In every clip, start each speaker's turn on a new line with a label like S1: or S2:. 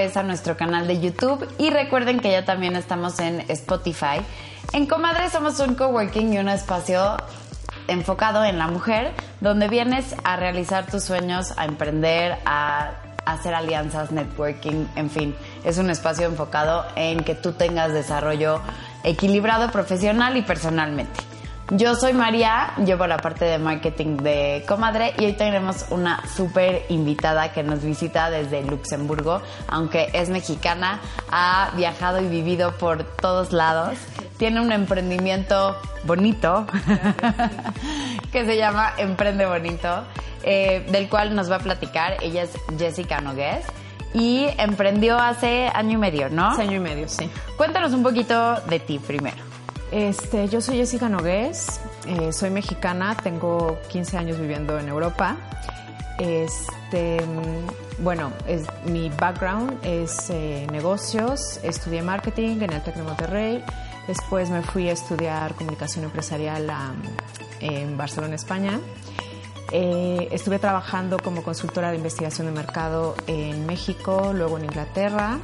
S1: a nuestro canal de YouTube y recuerden que ya también estamos en Spotify. En Comadre somos un coworking y un espacio enfocado en la mujer donde vienes a realizar tus sueños, a emprender, a hacer alianzas, networking, en fin, es un espacio enfocado en que tú tengas desarrollo equilibrado profesional y personalmente. Yo soy María, llevo la parte de marketing de Comadre y hoy tenemos una súper invitada que nos visita desde Luxemburgo, aunque es mexicana, ha viajado y vivido por todos lados, tiene un emprendimiento bonito que se llama Emprende Bonito, eh, del cual nos va a platicar. Ella es Jessica Nogués y emprendió hace año y medio, ¿no?
S2: Hace año y medio, sí.
S1: Cuéntanos un poquito de ti primero.
S2: Este, yo soy Jessica Nogués, eh, soy mexicana, tengo 15 años viviendo en Europa. Este, bueno, mi background es eh, negocios, estudié marketing en el Tec de Monterrey, después me fui a estudiar comunicación empresarial en Barcelona, España. Eh, estuve trabajando como consultora de investigación de mercado en México, luego en Inglaterra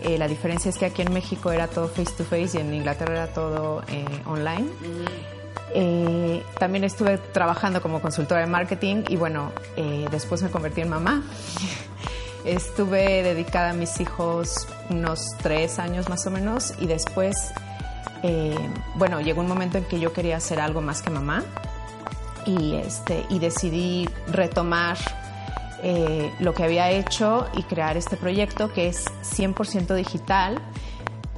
S2: eh, la diferencia es que aquí en México era todo face to face y en Inglaterra era todo eh, online. Eh, también estuve trabajando como consultora de marketing y bueno, después me convertí en mamá. estuve dedicada a mis hijos unos tres años más o menos y después, bueno, llegó un momento en que yo quería hacer algo más que mamá y, este, y decidí retomar eh, lo que había hecho y crear este proyecto que es 100% digital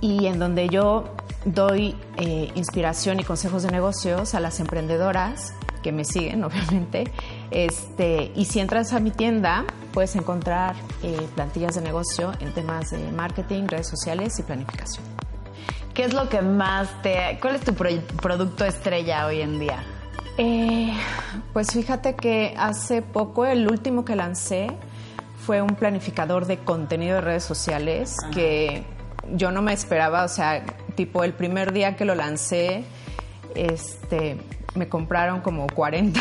S2: y en donde yo doy eh, inspiración y consejos de negocios a las emprendedoras que me siguen, obviamente. Este, y si entras a mi tienda, puedes encontrar eh, plantillas de negocio en temas de marketing, redes sociales y planificación.
S1: ¿Qué es lo que más te... ¿Cuál es tu producto estrella hoy en día?
S2: Eh, pues fíjate que hace poco el último que lancé fue un planificador de contenido de redes sociales que yo no me esperaba, o sea, tipo el primer día que lo lancé, este, me compraron como 40.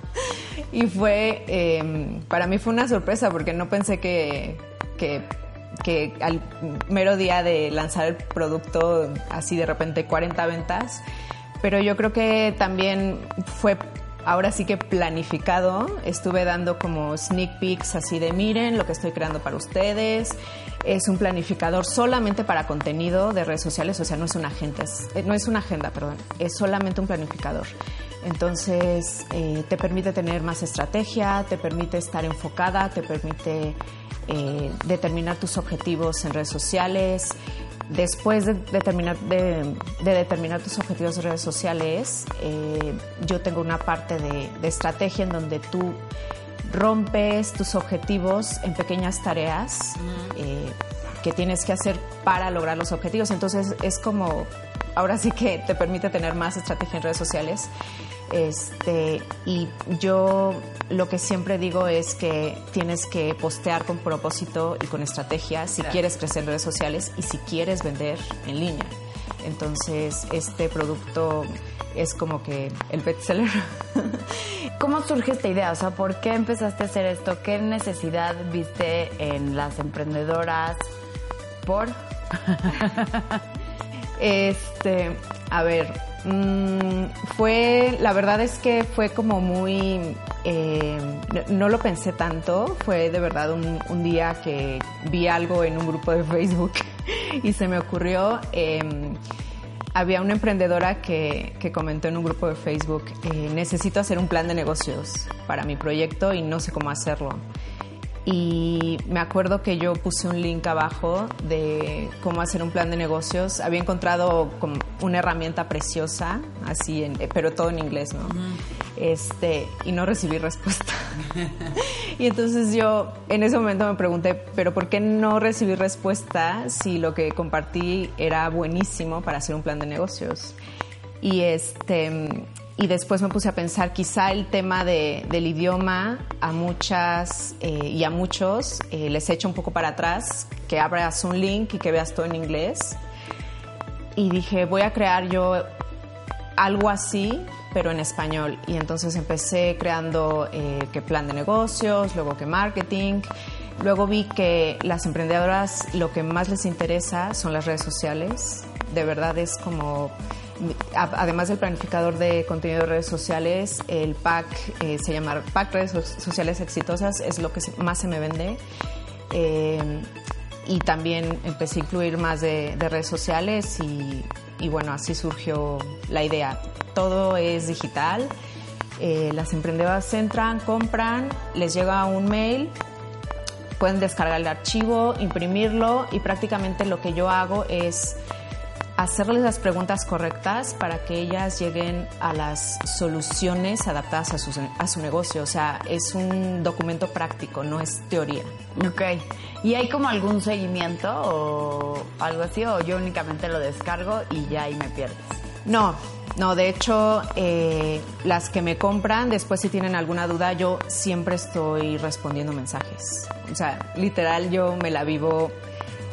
S2: y fue, em, para mí fue una sorpresa porque no pensé que, que, que al mero día de lanzar el producto, así de repente 40 ventas pero yo creo que también fue ahora sí que planificado. Estuve dando como sneak peeks así de miren lo que estoy creando para ustedes. Es un planificador solamente para contenido de redes sociales, o sea, no es una agenda, eh, no es una agenda, perdón, es solamente un planificador. Entonces, eh, te permite tener más estrategia, te permite estar enfocada, te permite eh, determinar tus objetivos en redes sociales, después de determinar, de, determinar tus objetivos de redes sociales, eh, yo tengo una parte de, estrategia en donde tú rompes tus objetivos en pequeñas tareas eh, que tienes que hacer para lograr los objetivos. Entonces es como, ahora sí que te permite tener más estrategia en redes sociales. Este, y yo lo que siempre digo es que tienes que postear con propósito y con estrategia si quieres crecer en redes sociales y si quieres vender en línea. Entonces, este producto es como que el bestseller.
S1: ¿Cómo surge esta idea? O sea, ¿por qué empezaste a hacer esto? ¿Qué necesidad viste en las emprendedoras? ¿Por?
S2: este, a ver, Mm, fue, la verdad es que fue como muy, eh, no, lo pensé tanto, fue de verdad un, día que vi algo en un grupo de Facebook y se me ocurrió. Em, había una emprendedora que, comentó en un grupo de Facebook, eh, necesito hacer un plan de negocios para mi proyecto y no sé cómo hacerlo y me acuerdo que yo puse un link abajo de cómo hacer un plan de negocios. Había encontrado como una herramienta preciosa, así, pero todo en inglés, ¿no? Este, y no recibí respuesta. y entonces yo en ese momento me pregunté, pero ¿por qué no recibí respuesta si lo que compartí era buenísimo para hacer un plan de negocios? Y este y después me puse a pensar, quizá el tema de, del idioma a muchas eh, y a muchos eh, les echa un poco para atrás, que abras un link y que veas todo en inglés. Y dije, voy a crear yo algo así, pero en español. Y entonces empecé creando eh, plan de negocios, luego qué marketing. Luego vi que las emprendedoras lo que más les interesa son las redes sociales. De verdad es como, además del planificador de contenido de redes sociales, el pack eh, se llama Pack Redes Sociales Exitosas, es lo que más se me vende. Eh, y también empecé a incluir más de, redes sociales y, y, bueno, así surgió la idea. Todo es digital. Eh, las emprendedoras entran, compran, les llega un mail, pueden descargar el archivo, imprimirlo y prácticamente lo que yo hago es hacerles las preguntas correctas para que ellas lleguen a las soluciones adaptadas a su, a su negocio. O sea, es un documento práctico, no es teoría.
S1: Ok. ¿Y hay como algún seguimiento o algo así? ¿O yo únicamente lo descargo y ya ahí me pierdes?
S2: No, no, de hecho, eh, las que me compran, después si tienen alguna duda, yo siempre estoy respondiendo mensajes. O sea, literal, yo me la vivo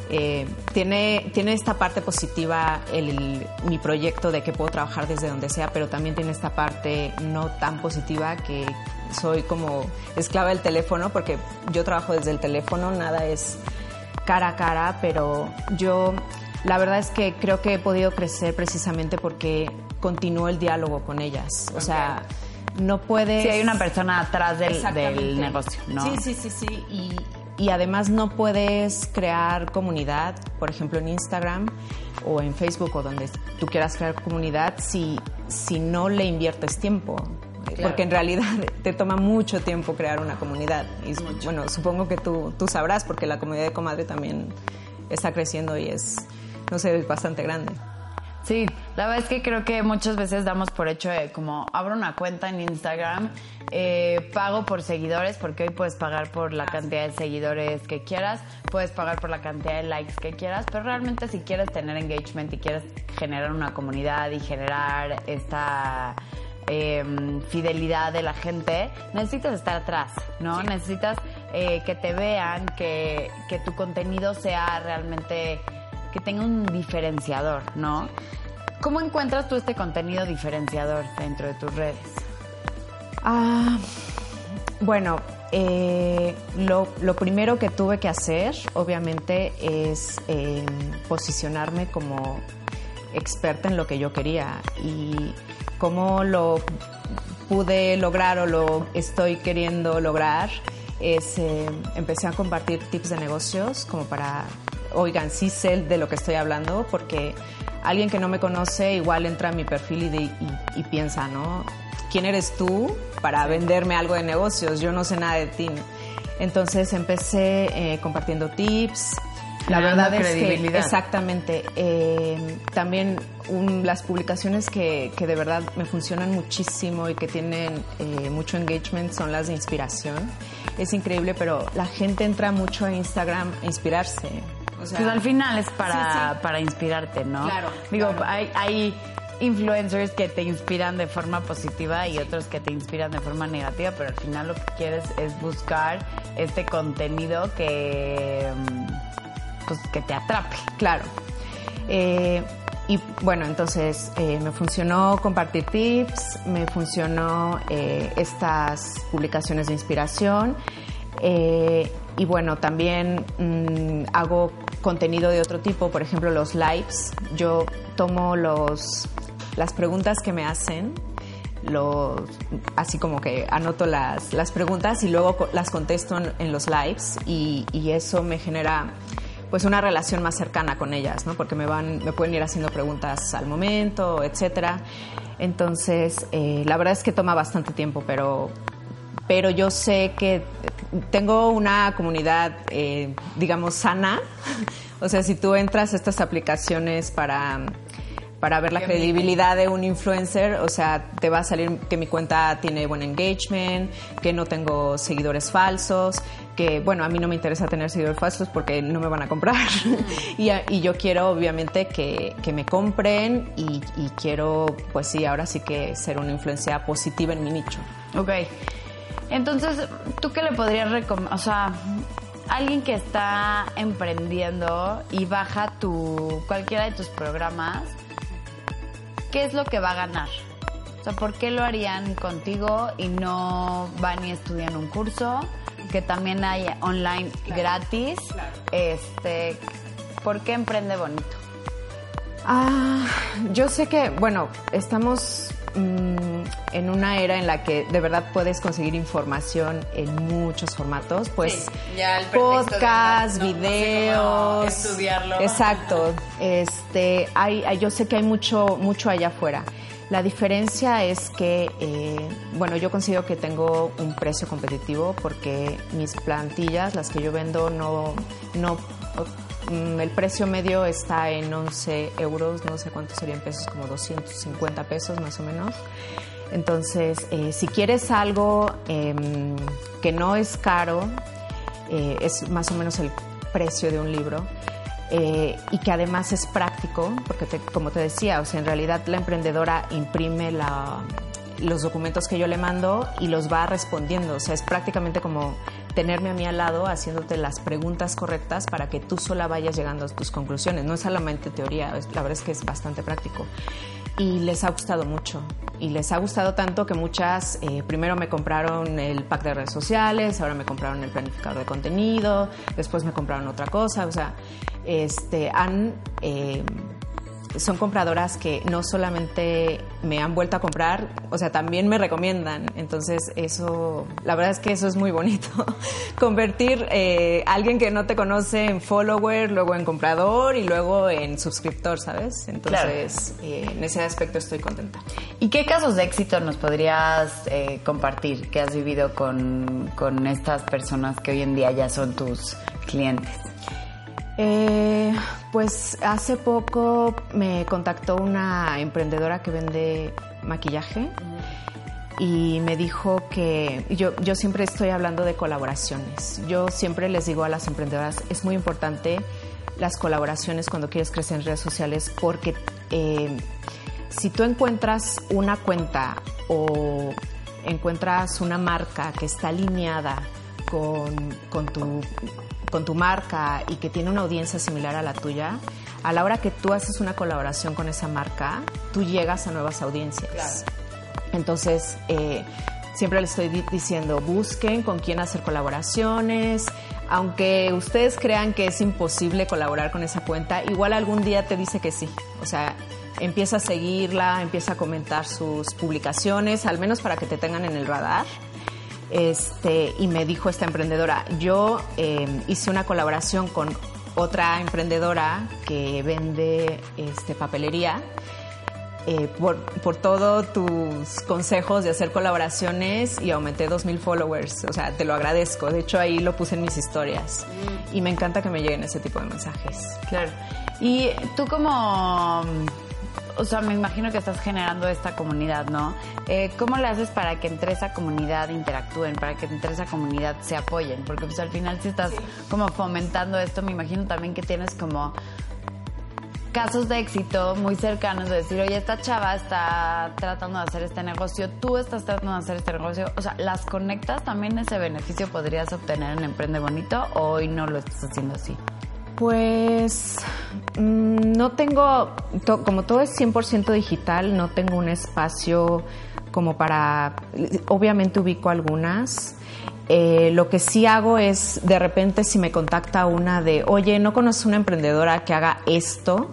S2: eh, tiene, tiene esta parte positiva el, mi proyecto de que puedo trabajar desde donde sea, pero también tiene esta parte no tan positiva que soy como esclava del teléfono, porque yo trabajo desde el teléfono, nada es cara a cara, pero yo la verdad es que creo que he podido crecer precisamente porque continúo el diálogo con ellas. O sea, no puedes...
S1: Si hay una persona atrás del, del negocio, ¿no?
S2: Sí, sí, sí, sí. Y, y además no puedes crear comunidad, por ejemplo en Instagram o en Facebook o donde tú quieras crear comunidad si, si no le inviertes tiempo. Porque en realidad te toma mucho tiempo crear una comunidad. Y bueno, supongo que tú, tú sabrás porque la comunidad de Comadre también está creciendo y es, no sé, bastante grande.
S1: Sí, la verdad es que creo que muchas veces damos por hecho de como abro una cuenta en Instagram, eh, pago por seguidores, porque hoy puedes pagar por la cantidad de seguidores que quieras, puedes pagar por la cantidad de likes que quieras, pero realmente si quieres tener engagement y quieres generar una comunidad y generar esta em, fidelidad de la gente, necesitas estar atrás, ¿no? Necesitas eh, que te vean, que, que tu contenido sea realmente que tenga un diferenciador, ¿no? ¿Cómo encuentras tú este contenido diferenciador dentro de tus redes?
S2: Ah, bueno, eh, lo, primero que tuve que hacer, obviamente, es em, posicionarme como experta en lo que yo quería y cómo lo pude lograr o lo estoy queriendo lograr es em, empecé a compartir tips de negocios como para oigan, sí sé de lo que estoy hablando, porque alguien que no me conoce igual entra a mi perfil y, y, piensa, ¿no? ¿Quién eres tú para venderme algo de negocios? Yo no sé nada de ti. Entonces empecé eh, compartiendo tips.
S1: La verdad es que
S2: exactamente. Eh, también las publicaciones que, que, de verdad me funcionan muchísimo y que tienen eh, mucho engagement son las de inspiración. Es increíble, pero la gente entra mucho a Instagram a inspirarse
S1: pues al final es para, para inspirarte, ¿no?
S2: Claro.
S1: Digo, Hay, hay influencers que te inspiran de forma positiva y otros que te inspiran de forma negativa, pero al final lo que quieres es buscar este contenido que, mm, pues, que te atrape.
S2: Claro. Eh, y bueno, entonces eh, me funcionó compartir tips, me funcionó eh, estas publicaciones de inspiración. y bueno, también mm, hago contenido de otro tipo, por ejemplo los lives, yo tomo los, las preguntas que me hacen, los, así como que anoto las, las preguntas y luego las contesto en, los lives y, eso me genera pues una relación más cercana con ellas, ¿no? Porque me van, me pueden ir haciendo preguntas al momento, etcétera. Entonces, eh, la verdad es que toma bastante tiempo, pero, pero yo sé que tengo una comunidad, eh, digamos, sana. o sea, si tú entras a estas aplicaciones para, para ver la credibilidad de un influencer, o sea, te va a salir que mi cuenta tiene buen engagement, que no tengo seguidores falsos, que, bueno, a mí no me interesa tener seguidores falsos porque no me van a comprar. y, y, yo quiero, obviamente, que, que me compren y, y quiero, pues sí, ahora sí que ser una influencia positiva en mi nicho.
S1: Ok. Entonces, ¿tú qué le podrías recomendar? O sea, alguien que está emprendiendo y baja tu cualquiera de tus programas, ¿qué es lo que va a ganar? O sea, ¿por qué lo harían contigo y no van y estudian un curso? que también hay online gratis. Este, ¿por qué emprende bonito?
S2: Ah, yo sé que, bueno, estamos mm, en una era en la que de verdad puedes conseguir información en muchos formatos, pues podcast, videos,
S1: estudiarlo.
S2: Exacto. Este, hay, yo sé que hay mucho, mucho allá afuera. La diferencia es que, eh, bueno, yo considero que tengo un precio competitivo porque mis plantillas, las que yo vendo, no, no Mm, el precio medio está en 11 euros, no sé cuántos serían pesos, como 250 pesos más o menos. Entonces, eh, si quieres algo em, que no es caro, eh, es más o menos el precio de un libro, eh, y que además es práctico, porque como te decía, o sea, en realidad la emprendedora imprime los documentos que yo le mando y los va respondiendo, o sea, es prácticamente como tenerme a mí al lado haciéndote las preguntas correctas para que tú sola vayas llegando a tus conclusiones. No es solamente teoría, la verdad es que es bastante práctico. Y les ha gustado mucho. Y les ha gustado tanto que muchas, eh, primero me compraron el pack de redes sociales, ahora me compraron el planificador de contenido, después me compraron otra cosa. O sea, este, han... Eh, son compradoras que no solamente me han vuelto a comprar, o sea, también me recomiendan. Entonces, eso, la verdad es que eso es muy bonito. Convertir eh, a alguien que no te conoce en follower, luego en comprador y luego en suscriptor, ¿sabes? Entonces, eh, en ese aspecto estoy contenta.
S1: ¿Y qué casos de éxito nos podrías eh, compartir que has vivido con, con estas personas que hoy en día ya son tus clientes?
S2: Eh, pues hace poco me contactó una emprendedora que vende maquillaje y me dijo que yo, yo siempre estoy hablando de colaboraciones. Yo siempre les digo a las emprendedoras, es muy importante las colaboraciones cuando quieres crecer en redes sociales porque eh, si tú encuentras una cuenta o encuentras una marca que está alineada con, con tu con tu marca y que tiene una audiencia similar a la tuya, a la hora que tú haces una colaboración con esa marca, tú llegas a nuevas audiencias. Entonces, eh, siempre les estoy diciendo, busquen con quién hacer colaboraciones. Aunque ustedes crean que es imposible colaborar con esa cuenta, igual algún día te dice que sí. O sea, empieza a seguirla, empieza a comentar sus publicaciones, al menos para que te tengan en el radar este, y me dijo esta emprendedora, yo em, hice una colaboración con otra emprendedora que vende este, papelería. Eh, por, por todos tus consejos de hacer colaboraciones y aumenté 2.000 followers. O sea, te lo agradezco. De hecho, ahí lo puse en mis historias. Mm. Y me encanta que me lleguen ese tipo de mensajes.
S1: Claro. Y tú como o sea, me imagino que estás generando esta comunidad, ¿no? Eh, ¿Cómo le haces para que entre esa comunidad interactúen, para que entre esa comunidad se apoyen? Porque pues al final si estás como fomentando esto, me imagino también que tienes como casos de éxito muy cercanos de decir, oye, esta chava está tratando de hacer este negocio, tú estás tratando de hacer este negocio, o sea, las conectas, también ese beneficio podrías obtener en Emprende Bonito o hoy no lo estás haciendo así.
S2: Pues mm, no tengo, como todo es 100% digital, no tengo un espacio como para, obviamente ubico algunas. Eh, lo que sí hago es, de repente, si me contacta una de, oye, no conozco una emprendedora que haga esto,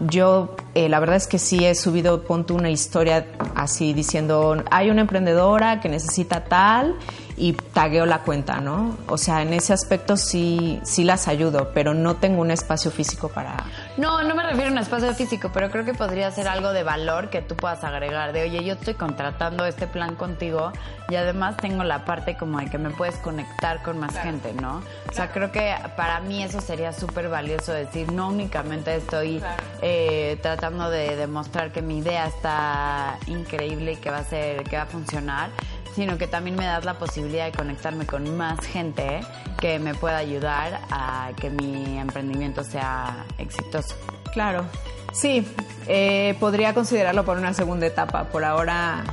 S2: yo eh, la verdad es que sí he subido, ponte una historia así diciendo, hay una emprendedora que necesita tal y tagueo la cuenta, ¿no? O sea, en ese aspecto sí, sí las ayudo, pero no tengo un espacio físico para...
S1: No, no me refiero a un espacio físico, pero creo que podría ser algo de valor que tú puedas agregar, de, oye, yo estoy contratando este plan contigo y además tengo la parte como de que me puedes conectar con más gente, ¿no? O sea, creo que para mí eso sería súper valioso decir, no únicamente estoy eh, tratando de demostrar que mi idea está increíble y que va a ser, que va a funcionar, sino que también me das la posibilidad de conectarme con más gente que me pueda ayudar a que mi emprendimiento sea exitoso.
S2: Claro, sí, eh, podría considerarlo por una segunda etapa. Por ahora,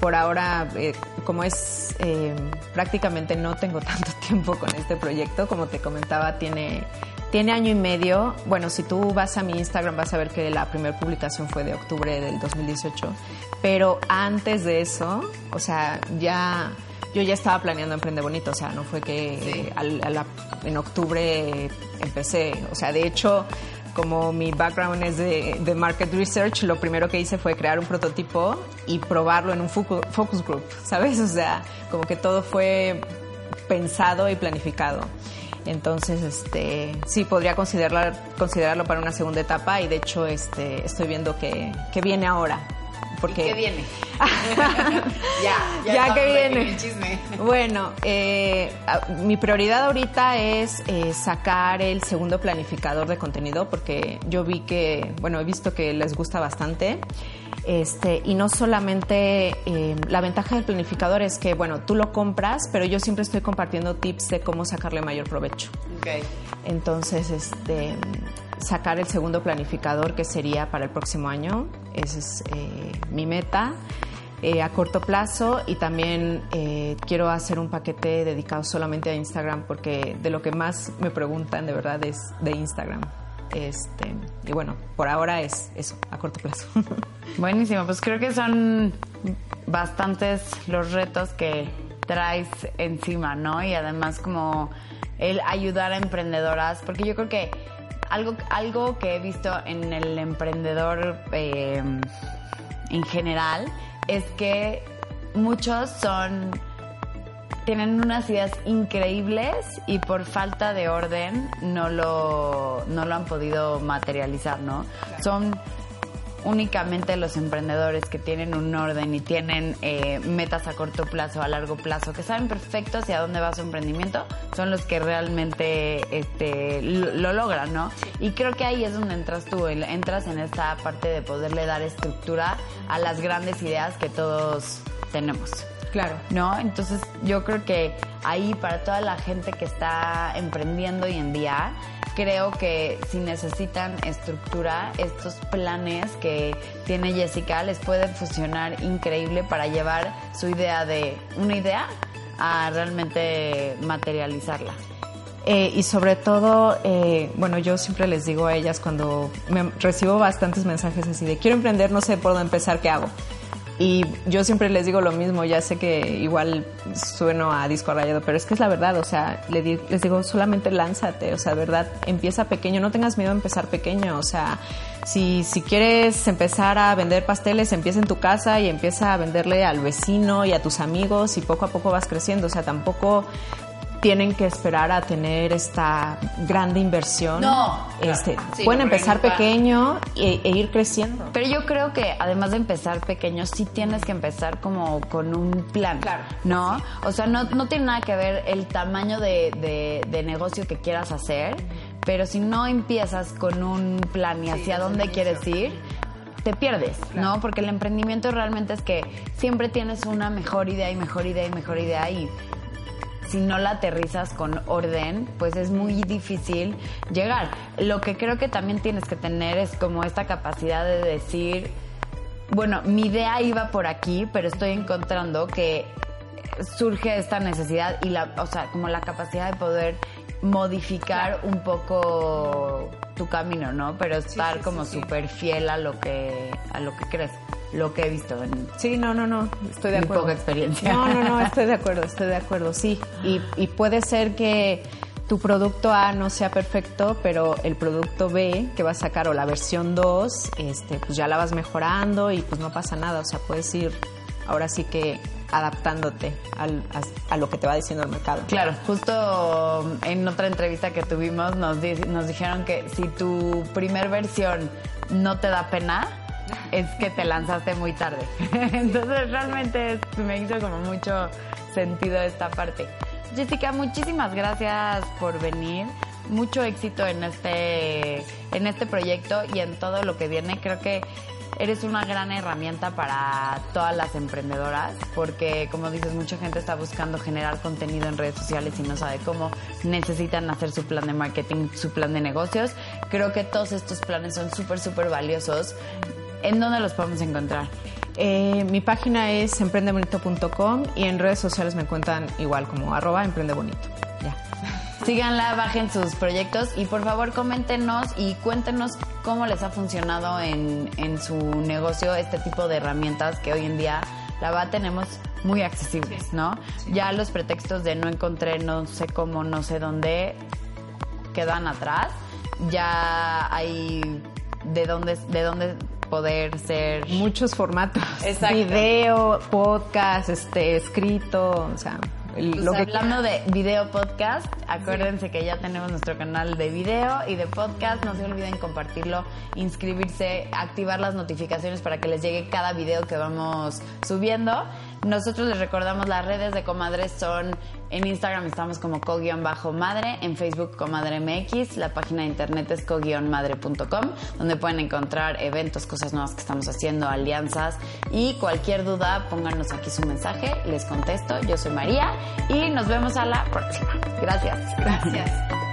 S2: por ahora, eh, como es eh, prácticamente no tengo tanto tiempo con este proyecto, como te comentaba, tiene tiene año y medio. Bueno, si tú vas a mi Instagram vas a ver que la primera publicación fue de octubre del 2018. Pero antes de eso, o sea, ya yo ya estaba planeando Emprende Bonito, o sea, no fue que en octubre empecé, o sea, de hecho, como mi background es de, de, market research, lo primero que hice fue crear un prototipo y probarlo en un focus group, ¿sabes? O sea, como que todo fue pensado y planificado. Entonces, este, sí, podría considerarlo, considerarlo para una segunda etapa y de hecho este, estoy viendo que, que viene ahora.
S1: Porque... qué viene?
S2: ya, ya, que viene. Bueno, eh, mi prioridad ahorita es eh, sacar el segundo planificador de contenido porque yo vi que, bueno, he visto que les gusta bastante. Este, y no solamente eh, la ventaja del planificador es que, bueno, tú lo compras, pero yo siempre estoy compartiendo tips de cómo sacarle mayor provecho.
S1: Okay.
S2: Entonces, este, sacar el segundo planificador que sería para el próximo año, esa es eh, mi meta. Eh, a corto plazo y también quiero hacer un paquete dedicado solamente a Instagram porque de lo que más me preguntan de verdad es de Instagram. Este, y bueno, por ahora es eso, a corto plazo.
S1: Buenísimo, pues creo que son bastantes los retos que traes encima, ¿no? Y además como el ayudar a emprendedoras, porque yo creo que algo, algo que he visto en el emprendedor eh, en general es que muchos son tienen unas ideas increíbles y por falta de orden no lo, no lo han podido materializar, ¿no? Son únicamente los emprendedores que tienen un orden y tienen eh, metas a corto plazo, a largo plazo, que saben perfecto hacia dónde va su emprendimiento, son los que realmente este, lo, logran, ¿no? Y creo que ahí es donde entras tú, entras en esta parte de poderle dar estructura a las grandes ideas que todos tenemos.
S2: Claro.
S1: ¿No? Entonces yo creo que ahí para toda la gente que está emprendiendo hoy en día, creo que si necesitan estructura, estos planes que tiene Jessica les pueden funcionar increíble para llevar su idea de una idea a realmente materializarla.
S2: Eh, y sobre todo, eh, bueno, yo siempre les digo a ellas cuando me recibo bastantes mensajes así de quiero emprender, no sé por dónde empezar, ¿qué hago? Y yo siempre les digo lo mismo, ya sé que igual sueno a disco rayado, pero es que es la verdad, o sea, les digo, solamente lánzate, o sea, verdad, empieza pequeño, no tengas miedo a empezar pequeño, o sea, si, si quieres empezar a vender pasteles, empieza en tu casa y empieza a venderle al vecino y a tus amigos y poco a poco vas creciendo, o sea, tampoco tienen que esperar a tener esta grande inversión.
S1: No.
S2: Este, pueden empezar pequeño e, e, ir creciendo.
S1: Pero yo creo que además de empezar pequeño, sí tienes que empezar como con un plan.
S2: Claro.
S1: ¿No? O sea, no, no tiene nada que ver el tamaño de, de, negocio que quieras hacer, pero si no empiezas con un plan y hacia dónde quieres ir, te pierdes, ¿no? Porque el emprendimiento realmente es que siempre tienes una mejor idea y mejor idea y mejor idea y si no la aterrizas con orden, pues es muy difícil llegar. Lo que creo que también tienes que tener es como esta capacidad de decir, bueno, mi idea iba por aquí, pero estoy encontrando que surge esta necesidad y la, o sea, como la capacidad de poder modificar un poco tu camino, ¿no? Pero estar como súper fiel a lo que a lo que crees lo que he visto en
S2: Sí, no, no, no, estoy de acuerdo.
S1: poca experiencia.
S2: No, no, no, estoy de acuerdo, estoy de acuerdo, sí. Y, y puede ser que tu producto A no sea perfecto, pero el producto B que vas a sacar o la versión 2, este, pues ya la vas mejorando y pues no pasa nada, o sea, puedes ir ahora sí que adaptándote al, a, lo que te va diciendo el mercado.
S1: Claro, justo en otra entrevista que tuvimos nos, nos dijeron que si tu primer versión no te da pena, es que te lanzaste muy tarde. Entonces realmente me hizo como mucho sentido esta parte. Jessica, muchísimas gracias por venir. Mucho éxito en este, en este proyecto y en todo lo que viene. Creo que eres una gran herramienta para todas las emprendedoras porque, como dices, mucha gente está buscando generar contenido en redes sociales y no sabe cómo necesitan hacer su plan de marketing, su plan de negocios. Creo que todos estos planes son súper, súper valiosos ¿En dónde los podemos encontrar?
S2: Eh, mi página es emprendebonito.com y en redes sociales me encuentran igual como arroba emprendebonito. Ya.
S1: Síganla, bajen sus proyectos y por favor coméntenos y cuéntenos cómo les ha funcionado en, su negocio este tipo de herramientas que hoy en día la verdad tenemos muy accesibles, ¿no? Ya los pretextos de no encontré, no sé cómo, no sé dónde, quedan atrás. Ya hay de dónde, de dónde poder ser...
S2: Muchos formatos.
S1: Exacto.
S2: Video, podcast, este, escrito, o sea...
S1: Pues
S2: lo que
S1: hablando de video podcast, acuérdense que ya tenemos nuestro canal de video y de podcast. No se olviden compartirlo, inscribirse, activar las notificaciones para que les llegue cada video que vamos subiendo. Nosotros les recordamos las redes de Comadres son en Instagram estamos como co-madre, en Facebook Comadre MX, la página de internet es co-madre.com, donde pueden encontrar eventos, cosas nuevas que estamos haciendo, alianzas y cualquier duda, pónganos aquí su mensaje, les contesto. Yo soy María y nos vemos a la próxima. Gracias.
S3: Gracias.